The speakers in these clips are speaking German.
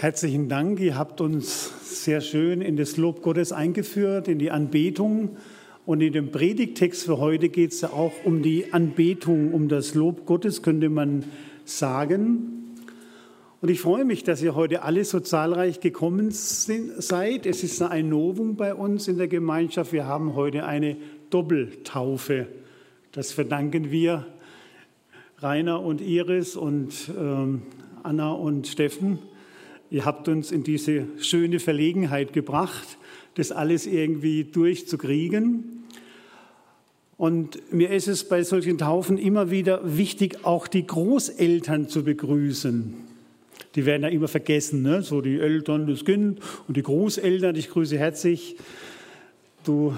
Herzlichen Dank. Ihr habt uns sehr schön in das Lob Gottes eingeführt, in die Anbetung. Und in dem Predigtext für heute geht es ja auch um die Anbetung, um das Lob Gottes, könnte man sagen. Und ich freue mich, dass ihr heute alle so zahlreich gekommen seid. Es ist ein Novum bei uns in der Gemeinschaft. Wir haben heute eine Doppeltaufe. Das verdanken wir Rainer und Iris und ähm, Anna und Steffen Ihr habt uns in diese schöne Verlegenheit gebracht, das alles irgendwie durchzukriegen. Und mir ist es bei solchen Taufen immer wieder wichtig, auch die Großeltern zu begrüßen. Die werden ja immer vergessen, ne? so die Eltern, das Kind und die Großeltern. Ich grüße herzlich. Du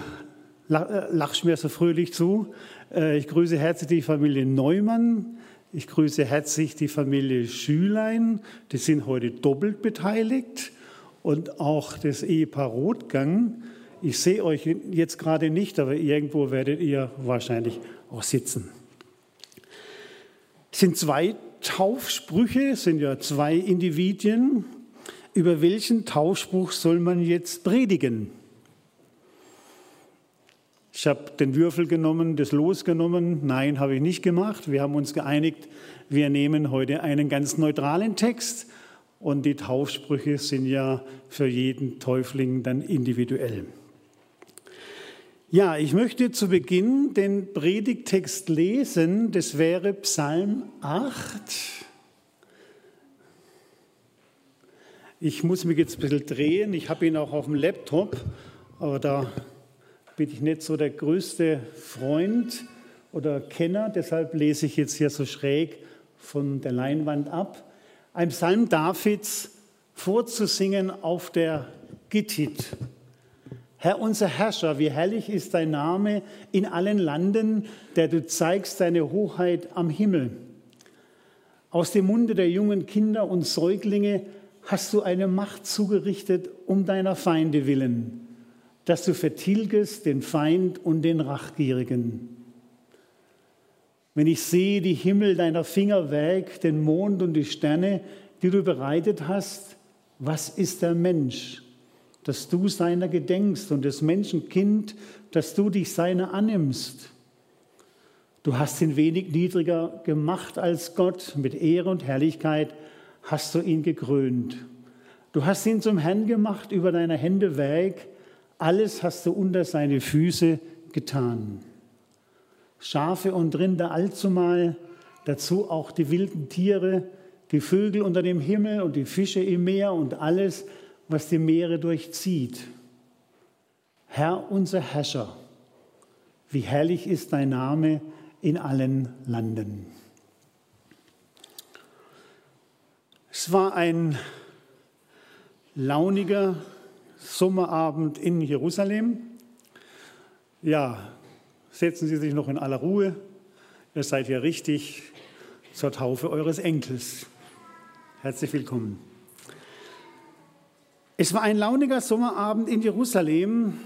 äh, lachst mir so fröhlich zu. Äh, ich grüße herzlich die Familie Neumann, ich grüße herzlich die Familie Schülein, die sind heute doppelt beteiligt und auch das Ehepaar Rotgang. Ich sehe euch jetzt gerade nicht, aber irgendwo werdet ihr wahrscheinlich auch sitzen. Es sind zwei Taufsprüche, es sind ja zwei Individuen. Über welchen Taufspruch soll man jetzt predigen? Ich habe den Würfel genommen, das Los genommen. Nein, habe ich nicht gemacht. Wir haben uns geeinigt, wir nehmen heute einen ganz neutralen Text und die Taufsprüche sind ja für jeden Täufling dann individuell. Ja, ich möchte zu Beginn den Predigtext lesen. Das wäre Psalm 8. Ich muss mich jetzt ein bisschen drehen. Ich habe ihn auch auf dem Laptop, aber da bin ich nicht so der größte Freund oder Kenner, deshalb lese ich jetzt hier so schräg von der Leinwand ab. Ein Psalm Davids vorzusingen auf der Gittit. Herr unser Herrscher, wie herrlich ist dein Name in allen Landen, der du zeigst deine Hoheit am Himmel. Aus dem Munde der jungen Kinder und Säuglinge hast du eine Macht zugerichtet um deiner Feinde willen dass du vertilgest den Feind und den Rachgierigen. Wenn ich sehe die Himmel deiner Finger weg, den Mond und die Sterne, die du bereitet hast, was ist der Mensch, dass du seiner gedenkst und des Menschenkind, dass du dich seiner annimmst? Du hast ihn wenig niedriger gemacht als Gott, mit Ehre und Herrlichkeit hast du ihn gekrönt. Du hast ihn zum Herrn gemacht über deine Hände weg, alles hast du unter seine Füße getan. Schafe und Rinder allzumal, dazu auch die wilden Tiere, die Vögel unter dem Himmel und die Fische im Meer und alles, was die Meere durchzieht. Herr unser Herrscher, wie herrlich ist dein Name in allen Landen. Es war ein launiger, Sommerabend in Jerusalem. Ja, setzen Sie sich noch in aller Ruhe. Ihr seid hier richtig zur Taufe eures Enkels. Herzlich willkommen. Es war ein launiger Sommerabend in Jerusalem.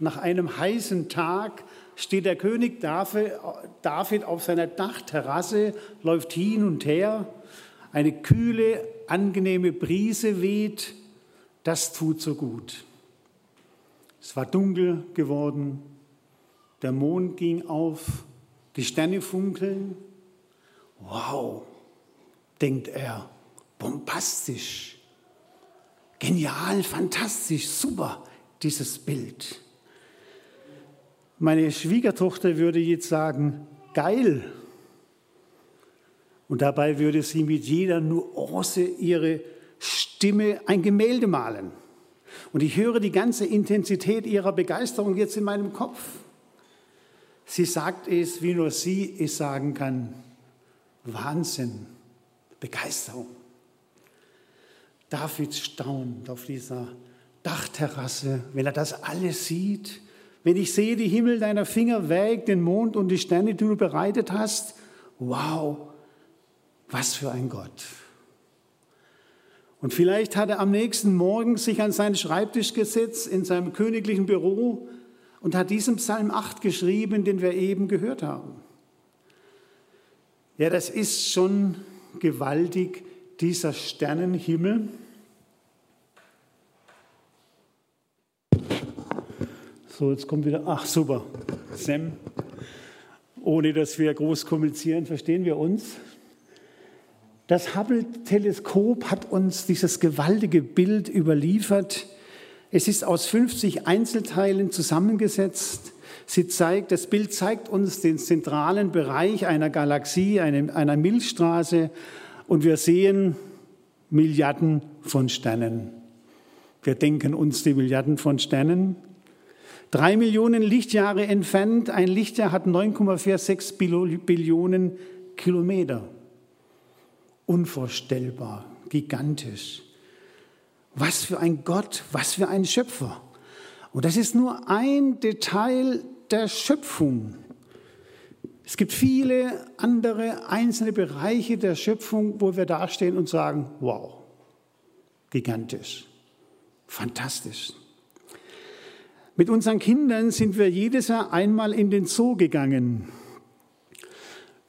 Nach einem heißen Tag steht der König David auf seiner Dachterrasse, läuft hin und her. Eine kühle, angenehme Brise weht. Das tut so gut. Es war dunkel geworden, der Mond ging auf, die Sterne funkeln. Wow, denkt er, bombastisch, genial, fantastisch, super, dieses Bild. Meine Schwiegertochter würde jetzt sagen, geil. Und dabei würde sie mit jeder Nuance ihre Stimme ein Gemälde malen. Und ich höre die ganze Intensität ihrer Begeisterung jetzt in meinem Kopf. Sie sagt es, wie nur sie es sagen kann. Wahnsinn, Begeisterung. David staunt auf dieser Dachterrasse, wenn er das alles sieht. Wenn ich sehe die Himmel deiner Finger weg, den Mond und die Sterne, die du bereitet hast. Wow, was für ein Gott. Und vielleicht hat er am nächsten Morgen sich an seinen Schreibtisch gesetzt in seinem königlichen Büro und hat diesen Psalm 8 geschrieben, den wir eben gehört haben. Ja, das ist schon gewaltig, dieser Sternenhimmel. So, jetzt kommt wieder, ach super, Sam. Ohne dass wir groß kommunizieren, verstehen wir uns. Das Hubble-Teleskop hat uns dieses gewaltige Bild überliefert. Es ist aus 50 Einzelteilen zusammengesetzt. Sie zeigt, das Bild zeigt uns den zentralen Bereich einer Galaxie, einer Milchstraße, und wir sehen Milliarden von Sternen. Wir denken uns die Milliarden von Sternen. Drei Millionen Lichtjahre entfernt, ein Lichtjahr hat 9,46 Billionen Kilometer. Unvorstellbar, gigantisch. Was für ein Gott, was für ein Schöpfer. Und das ist nur ein Detail der Schöpfung. Es gibt viele andere einzelne Bereiche der Schöpfung, wo wir dastehen und sagen, wow, gigantisch, fantastisch. Mit unseren Kindern sind wir jedes Jahr einmal in den Zoo gegangen.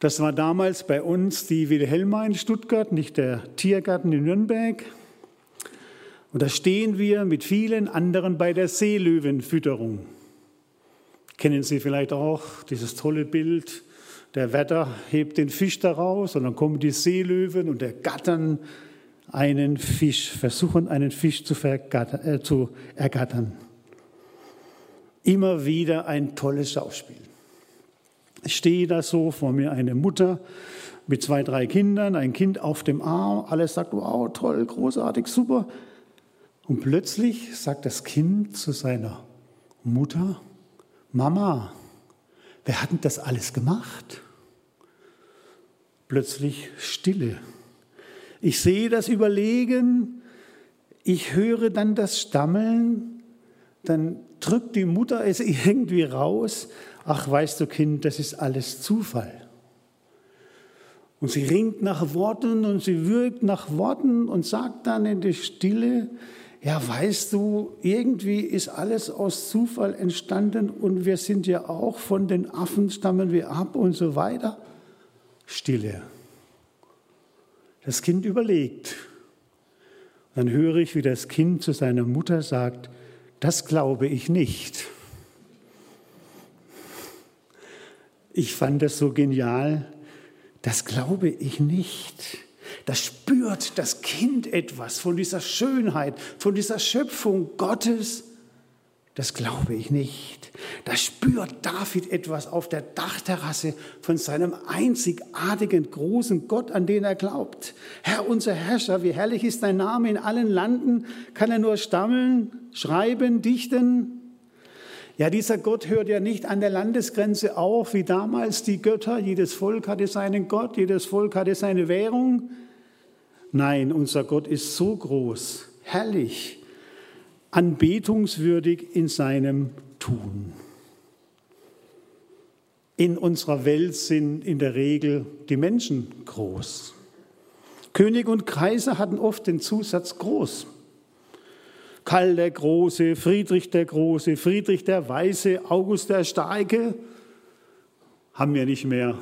Das war damals bei uns die Wilhelma in Stuttgart, nicht der Tiergarten in Nürnberg. Und da stehen wir mit vielen anderen bei der Seelöwenfütterung. Kennen Sie vielleicht auch dieses tolle Bild, der Wetter hebt den Fisch daraus und dann kommen die Seelöwen und ergattern einen Fisch, versuchen einen Fisch zu, äh, zu ergattern. Immer wieder ein tolles Schauspiel. Ich stehe da so vor mir eine Mutter mit zwei, drei Kindern, ein Kind auf dem Arm, alles sagt, wow, toll, großartig, super. Und plötzlich sagt das Kind zu seiner Mutter, Mama, wer hat denn das alles gemacht? Plötzlich Stille. Ich sehe das Überlegen, ich höre dann das Stammeln, dann drückt die Mutter es irgendwie raus. Ach, weißt du, Kind, das ist alles Zufall. Und sie ringt nach Worten und sie wirkt nach Worten und sagt dann in der Stille, ja, weißt du, irgendwie ist alles aus Zufall entstanden und wir sind ja auch von den Affen stammen wir ab und so weiter. Stille. Das Kind überlegt. Dann höre ich, wie das Kind zu seiner Mutter sagt, das glaube ich nicht. Ich fand das so genial, das glaube ich nicht. Da spürt das Kind etwas von dieser Schönheit, von dieser Schöpfung Gottes. Das glaube ich nicht. Da spürt David etwas auf der Dachterrasse von seinem einzigartigen großen Gott, an den er glaubt. Herr, unser Herrscher, wie herrlich ist dein Name in allen Landen. Kann er nur stammeln, schreiben, dichten? Ja, dieser Gott hört ja nicht an der Landesgrenze auf, wie damals die Götter. Jedes Volk hatte seinen Gott, jedes Volk hatte seine Währung. Nein, unser Gott ist so groß, herrlich, anbetungswürdig in seinem Tun. In unserer Welt sind in der Regel die Menschen groß. König und Kaiser hatten oft den Zusatz groß. Karl der Große, Friedrich der Große, Friedrich der Weiße, August der Starke haben wir nicht mehr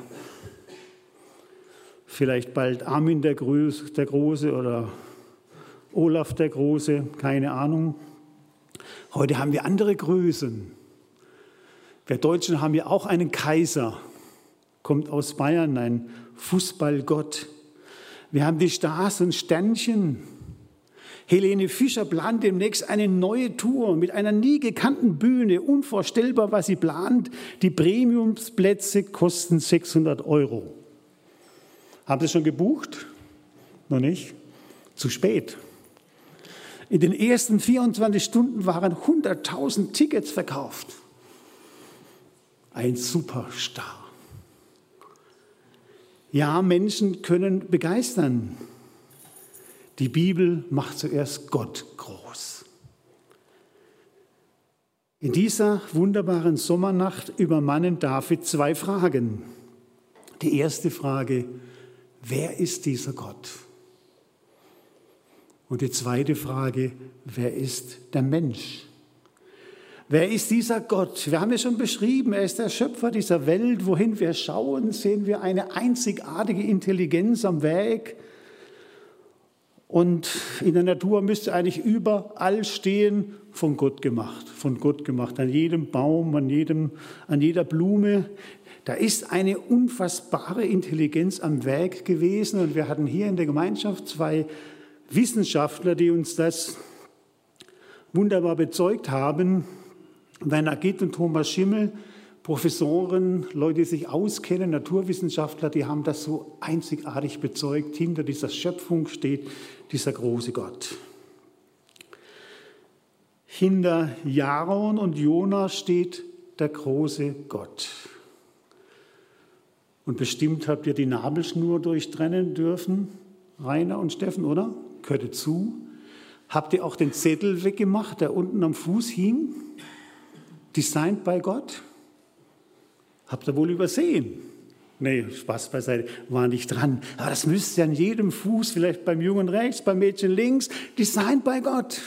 vielleicht bald Armin der, Große oder Olaf der Große, keine Ahnung. Heute haben wir andere Größen. Wir Deutschen haben ja auch einen Kaiser, kommt aus Bayern, ein Fußballgott. Wir haben die Stars und Sternchen. Helene Fischer plant demnächst eine neue Tour mit einer nie gekannten Bühne. Unvorstellbar, was sie plant. Die Premiumsplätze kosten 600 Euro. Haben Sie schon gebucht? Noch nicht? Zu spät. In den ersten 24 Stunden waren 100.000 Tickets verkauft. Ein Superstar. Ja, Menschen können begeistern. Die Bibel macht zuerst Gott groß. In dieser wunderbaren Sommernacht übermannen David zwei Fragen. Die erste Frage, wer ist dieser Gott? Und die zweite Frage, wer ist der Mensch? Wer ist dieser Gott? Wir haben ja schon beschrieben, er ist der Schöpfer dieser Welt. Wohin wir schauen, sehen wir eine einzigartige Intelligenz am Weg. Und in der Natur müsste eigentlich überall stehen, von Gott gemacht, von Gott gemacht, an jedem Baum, an, jedem, an jeder Blume. Da ist eine unfassbare Intelligenz am Werk gewesen und wir hatten hier in der Gemeinschaft zwei Wissenschaftler, die uns das wunderbar bezeugt haben. Werner Gitt und Thomas Schimmel, Professoren, Leute, die sich auskennen, Naturwissenschaftler, die haben das so einzigartig bezeugt. Hinter dieser Schöpfung steht dieser große Gott. Hinter Jaron und Jona steht der große Gott. Und bestimmt habt ihr die Nabelschnur durchtrennen dürfen, Rainer und Steffen, oder? Gehörte zu. Habt ihr auch den Zettel weggemacht, der unten am Fuß hing? Designed by Gott? Habt ihr wohl übersehen? Nee, Spaß beiseite, war nicht dran. Aber das müsste an jedem Fuß, vielleicht beim Jungen rechts, beim Mädchen links, designed by Gott.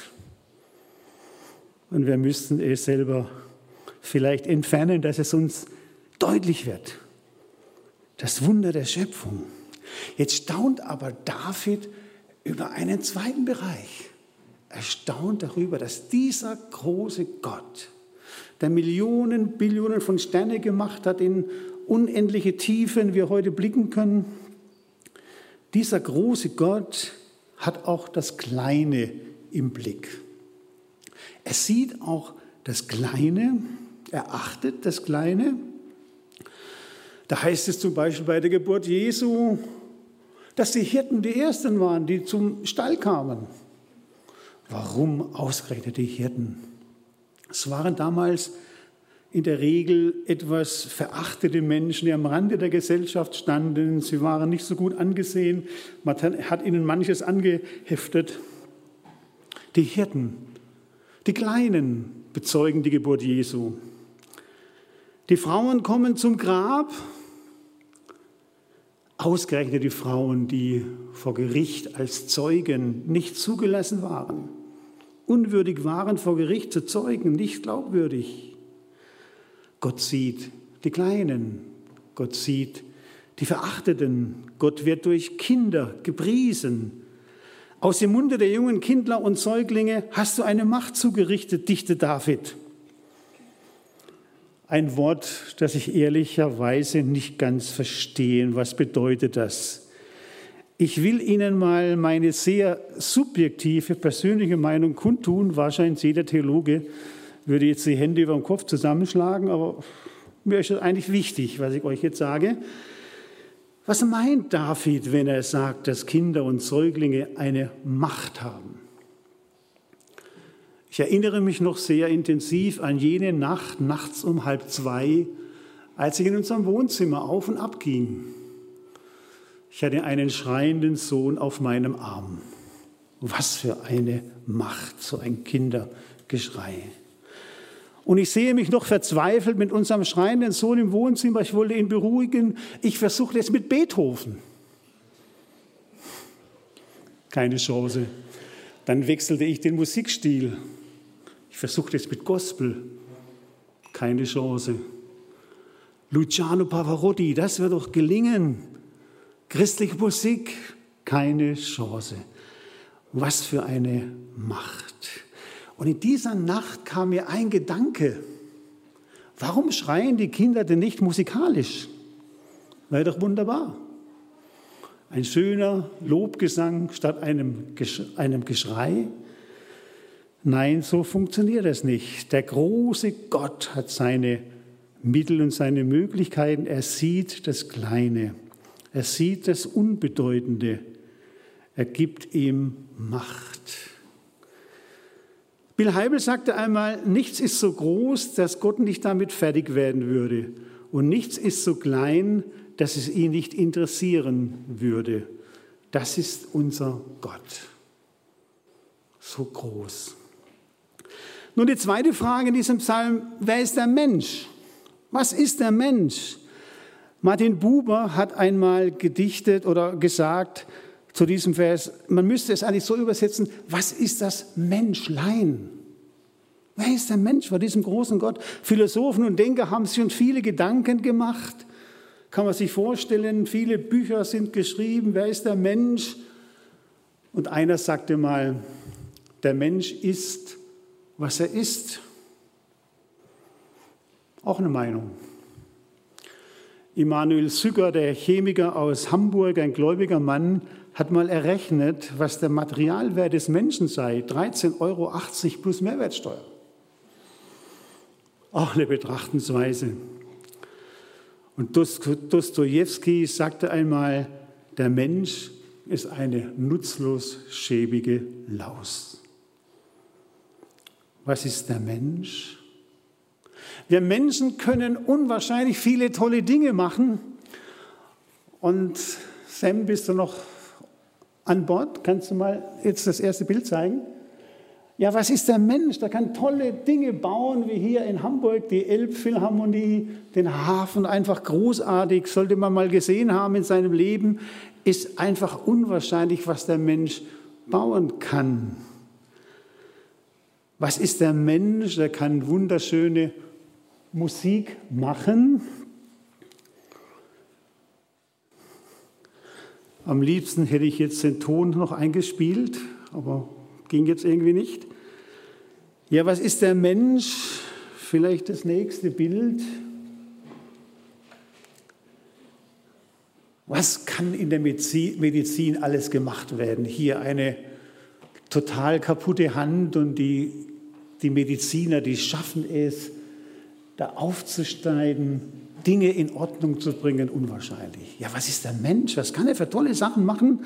Und wir müssten es selber vielleicht entfernen, dass es uns deutlich wird. Das Wunder der Schöpfung. Jetzt staunt aber David über einen zweiten Bereich. Er staunt darüber, dass dieser große Gott, der Millionen, Billionen von Sterne gemacht hat, in unendliche Tiefen wir heute blicken können, dieser große Gott hat auch das Kleine im Blick. Er sieht auch das Kleine, er achtet das Kleine. Da heißt es zum Beispiel bei der Geburt Jesu, dass die Hirten die Ersten waren, die zum Stall kamen. Warum ausgerechnet die Hirten? Es waren damals in der Regel etwas verachtete Menschen, die am Rande der Gesellschaft standen. Sie waren nicht so gut angesehen. Man hat ihnen manches angeheftet. Die Hirten, die Kleinen bezeugen die Geburt Jesu. Die Frauen kommen zum Grab. Ausgerechnet die Frauen, die vor Gericht als Zeugen nicht zugelassen waren, unwürdig waren, vor Gericht zu zeugen, nicht glaubwürdig. Gott sieht die Kleinen, Gott sieht die Verachteten, Gott wird durch Kinder gepriesen. Aus dem Munde der jungen Kindler und Säuglinge hast du eine Macht zugerichtet, dichte David. Ein Wort, das ich ehrlicherweise nicht ganz verstehe. Was bedeutet das? Ich will Ihnen mal meine sehr subjektive persönliche Meinung kundtun. Wahrscheinlich jeder Theologe würde jetzt die Hände über dem Kopf zusammenschlagen, aber mir ist es eigentlich wichtig, was ich euch jetzt sage. Was meint David, wenn er sagt, dass Kinder und Säuglinge eine Macht haben? Ich erinnere mich noch sehr intensiv an jene Nacht, nachts um halb zwei, als ich in unserem Wohnzimmer auf und ab ging. Ich hatte einen schreienden Sohn auf meinem Arm. Was für eine Macht, so ein Kindergeschrei. Und ich sehe mich noch verzweifelt mit unserem schreienden Sohn im Wohnzimmer. Ich wollte ihn beruhigen. Ich versuchte es mit Beethoven. Keine Chance. Dann wechselte ich den Musikstil. Ich versuchte es mit Gospel. Keine Chance. Luciano Pavarotti, das wird doch gelingen. Christliche Musik, keine Chance. Was für eine Macht. Und in dieser Nacht kam mir ein Gedanke. Warum schreien die Kinder denn nicht musikalisch? Wäre doch wunderbar. Ein schöner Lobgesang statt einem, einem Geschrei. Nein, so funktioniert es nicht. Der große Gott hat seine Mittel und seine Möglichkeiten. Er sieht das Kleine. Er sieht das Unbedeutende. Er gibt ihm Macht. Bill Heibel sagte einmal, nichts ist so groß, dass Gott nicht damit fertig werden würde. Und nichts ist so klein, dass es ihn nicht interessieren würde. Das ist unser Gott. So groß. Nun die zweite Frage in diesem Psalm, wer ist der Mensch? Was ist der Mensch? Martin Buber hat einmal gedichtet oder gesagt, zu diesem Vers, man müsste es eigentlich so übersetzen, was ist das Menschlein? Wer ist der Mensch vor diesem großen Gott? Philosophen und Denker haben sich schon viele Gedanken gemacht. Kann man sich vorstellen, viele Bücher sind geschrieben, wer ist der Mensch? Und einer sagte mal, der Mensch ist, was er ist. Auch eine Meinung. Immanuel Sücker, der Chemiker aus Hamburg, ein gläubiger Mann, hat mal errechnet, was der Materialwert des Menschen sei. 13,80 Euro plus Mehrwertsteuer. Auch eine Betrachtensweise. Und Dostoevsky sagte einmal, der Mensch ist eine nutzlos schäbige Laus. Was ist der Mensch? Wir Menschen können unwahrscheinlich viele tolle Dinge machen. Und Sam, bist du noch an Bord? Kannst du mal jetzt das erste Bild zeigen? Ja, was ist der Mensch? Der kann tolle Dinge bauen, wie hier in Hamburg die Elbphilharmonie, den Hafen, einfach großartig, sollte man mal gesehen haben in seinem Leben. Ist einfach unwahrscheinlich, was der Mensch bauen kann. Was ist der Mensch? Der kann wunderschöne Musik machen. Am liebsten hätte ich jetzt den Ton noch eingespielt, aber ging jetzt irgendwie nicht. Ja, was ist der Mensch? Vielleicht das nächste Bild. Was kann in der Medizin alles gemacht werden? Hier eine total kaputte Hand und die, die Mediziner, die schaffen es, da aufzusteigen, Dinge in Ordnung zu bringen, unwahrscheinlich. Ja, was ist der Mensch? Was kann er für tolle Sachen machen?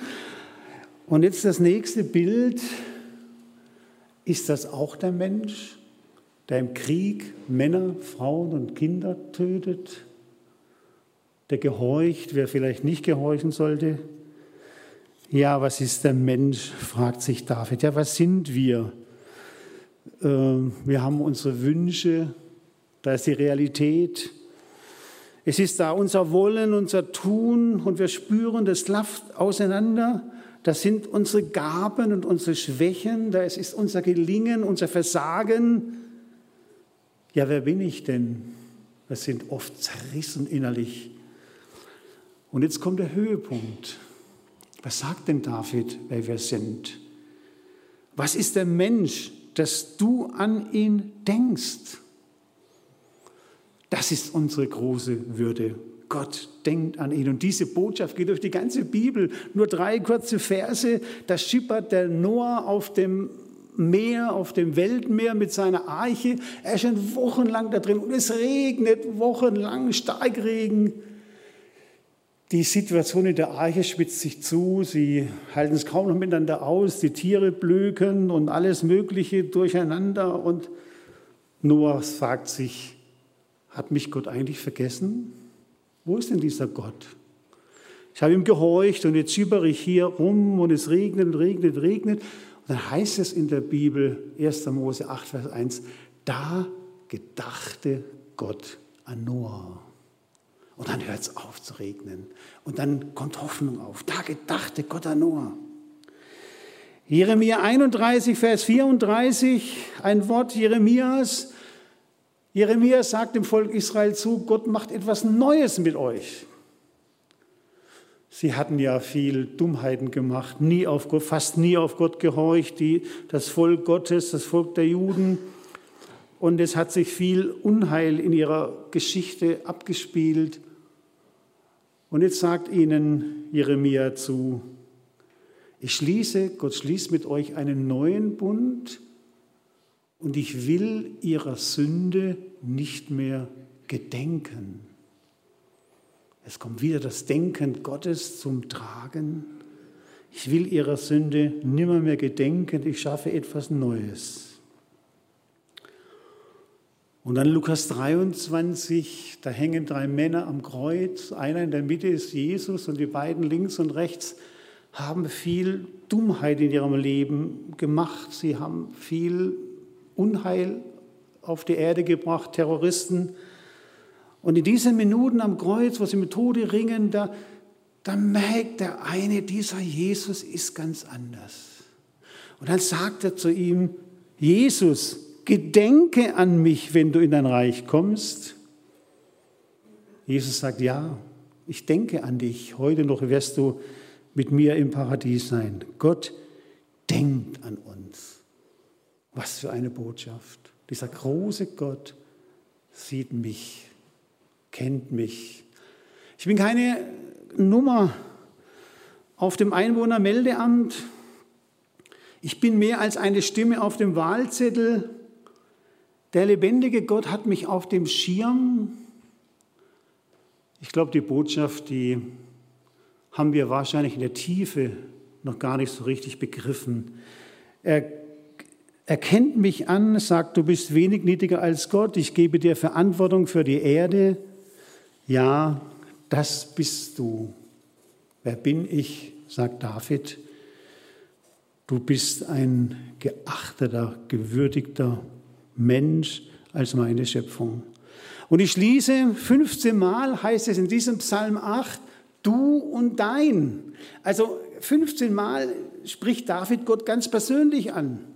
Und jetzt das nächste Bild. Ist das auch der Mensch, der im Krieg Männer, Frauen und Kinder tötet? Der gehorcht, wer vielleicht nicht gehorchen sollte? Ja, was ist der Mensch, fragt sich David. Ja, was sind wir? Ähm, wir haben unsere Wünsche, da ist die Realität. Es ist da unser Wollen, unser Tun und wir spüren, das klafft auseinander. Das sind unsere Gaben und unsere Schwächen, das ist unser Gelingen, unser Versagen. Ja, wer bin ich denn? Wir sind oft zerrissen innerlich. Und jetzt kommt der Höhepunkt. Was sagt denn David, wer wir sind? Was ist der Mensch, dass du an ihn denkst? Das ist unsere große Würde. Gott denkt an ihn. Und diese Botschaft geht durch die ganze Bibel. Nur drei kurze Verse. Da schippert der Noah auf dem Meer, auf dem Weltmeer mit seiner Arche. Er ist schon wochenlang da drin und es regnet wochenlang Starkregen. Die Situation in der Arche spitzt sich zu. Sie halten es kaum noch miteinander aus. Die Tiere blöken und alles Mögliche durcheinander. Und Noah fragt sich, hat mich Gott eigentlich vergessen? Wo ist denn dieser Gott? Ich habe ihm gehorcht und jetzt schiebere ich hier rum und es regnet, regnet, regnet. Und dann heißt es in der Bibel, 1. Mose 8, Vers 1, da gedachte Gott an Noah. Und dann hört es auf zu regnen. Und dann kommt Hoffnung auf. Da gedachte Gott an Noah. Jeremia 31, Vers 34, ein Wort Jeremias. Jeremia sagt dem Volk Israel zu, Gott macht etwas Neues mit euch. Sie hatten ja viel Dummheiten gemacht, nie auf Gott, fast nie auf Gott gehorcht, die, das Volk Gottes, das Volk der Juden. Und es hat sich viel Unheil in ihrer Geschichte abgespielt. Und jetzt sagt ihnen Jeremia zu, ich schließe, Gott schließt mit euch einen neuen Bund, und ich will ihrer Sünde nicht mehr gedenken. Es kommt wieder das Denken Gottes zum Tragen. Ich will ihrer Sünde nimmer mehr gedenken, ich schaffe etwas Neues. Und dann Lukas 23, da hängen drei Männer am Kreuz, einer in der Mitte ist Jesus und die beiden links und rechts haben viel Dummheit in ihrem Leben gemacht. Sie haben viel Unheil auf die Erde gebracht, Terroristen. Und in diesen Minuten am Kreuz, wo sie mit Tode ringen, da, da merkt der eine, dieser Jesus ist ganz anders. Und dann sagt er zu ihm, Jesus, gedenke an mich, wenn du in dein Reich kommst. Jesus sagt, ja, ich denke an dich. Heute noch wirst du mit mir im Paradies sein. Gott denkt an uns. Was für eine Botschaft. Dieser große Gott sieht mich, kennt mich. Ich bin keine Nummer auf dem Einwohnermeldeamt. Ich bin mehr als eine Stimme auf dem Wahlzettel. Der lebendige Gott hat mich auf dem Schirm. Ich glaube, die Botschaft, die haben wir wahrscheinlich in der Tiefe noch gar nicht so richtig begriffen. Er erkennt mich an, sagt, du bist wenig niedriger als Gott, ich gebe dir Verantwortung für die Erde. Ja, das bist du. Wer bin ich, sagt David. Du bist ein geachteter, gewürdigter Mensch als meine Schöpfung. Und ich schließe, 15 Mal heißt es in diesem Psalm 8, du und dein. Also 15 Mal spricht David Gott ganz persönlich an.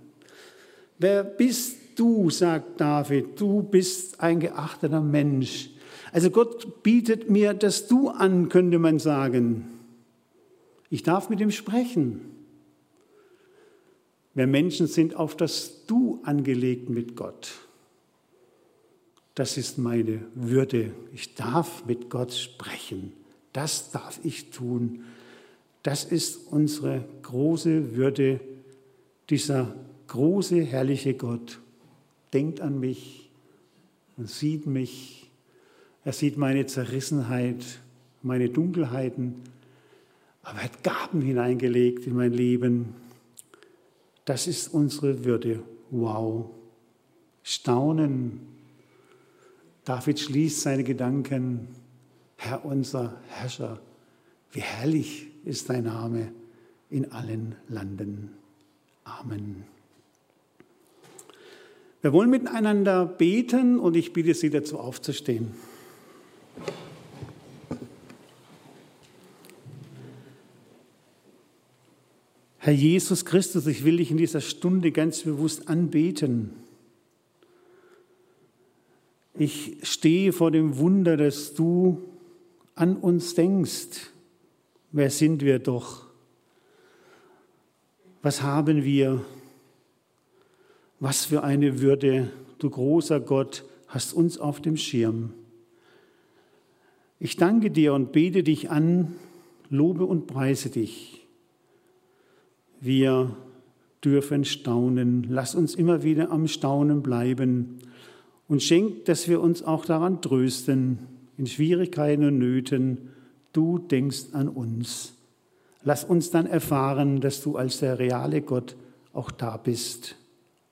Wer bist du, sagt David, du bist ein geachteter Mensch. Also Gott bietet mir das Du an, könnte man sagen. Ich darf mit ihm sprechen. Wir Menschen sind auf das Du angelegt mit Gott. Das ist meine Würde. Ich darf mit Gott sprechen. Das darf ich tun. Das ist unsere große Würde, dieser große, herrliche Gott denkt an mich und sieht mich. Er sieht meine Zerrissenheit, meine Dunkelheiten, aber er hat Gaben hineingelegt in mein Leben. Das ist unsere Würde. Wow. Staunen. David schließt seine Gedanken. Herr unser Herrscher, wie herrlich ist dein Name in allen Landen. Amen. Wir wollen miteinander beten und ich bitte Sie dazu aufzustehen. Herr Jesus Christus, ich will dich in dieser Stunde ganz bewusst anbeten. Ich stehe vor dem Wunder, dass du an uns denkst. Wer sind wir doch? Was haben wir? Was für eine Würde, du großer Gott, hast uns auf dem Schirm. Ich danke dir und bete dich an, lobe und preise dich. Wir dürfen staunen. Lass uns immer wieder am Staunen bleiben und schenk, dass wir uns auch daran trösten, in Schwierigkeiten und Nöten. Du denkst an uns. Lass uns dann erfahren, dass du als der reale Gott auch da bist.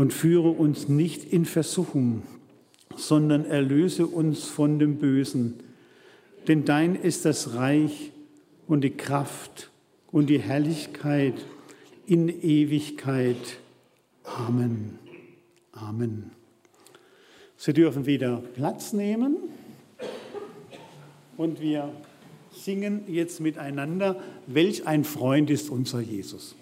und führe uns nicht in Versuchung, sondern erlöse uns von dem Bösen. Denn dein ist das Reich und die Kraft und die Herrlichkeit in Ewigkeit. Amen. Amen. Sie dürfen wieder Platz nehmen und wir singen jetzt miteinander, welch ein Freund ist unser Jesus.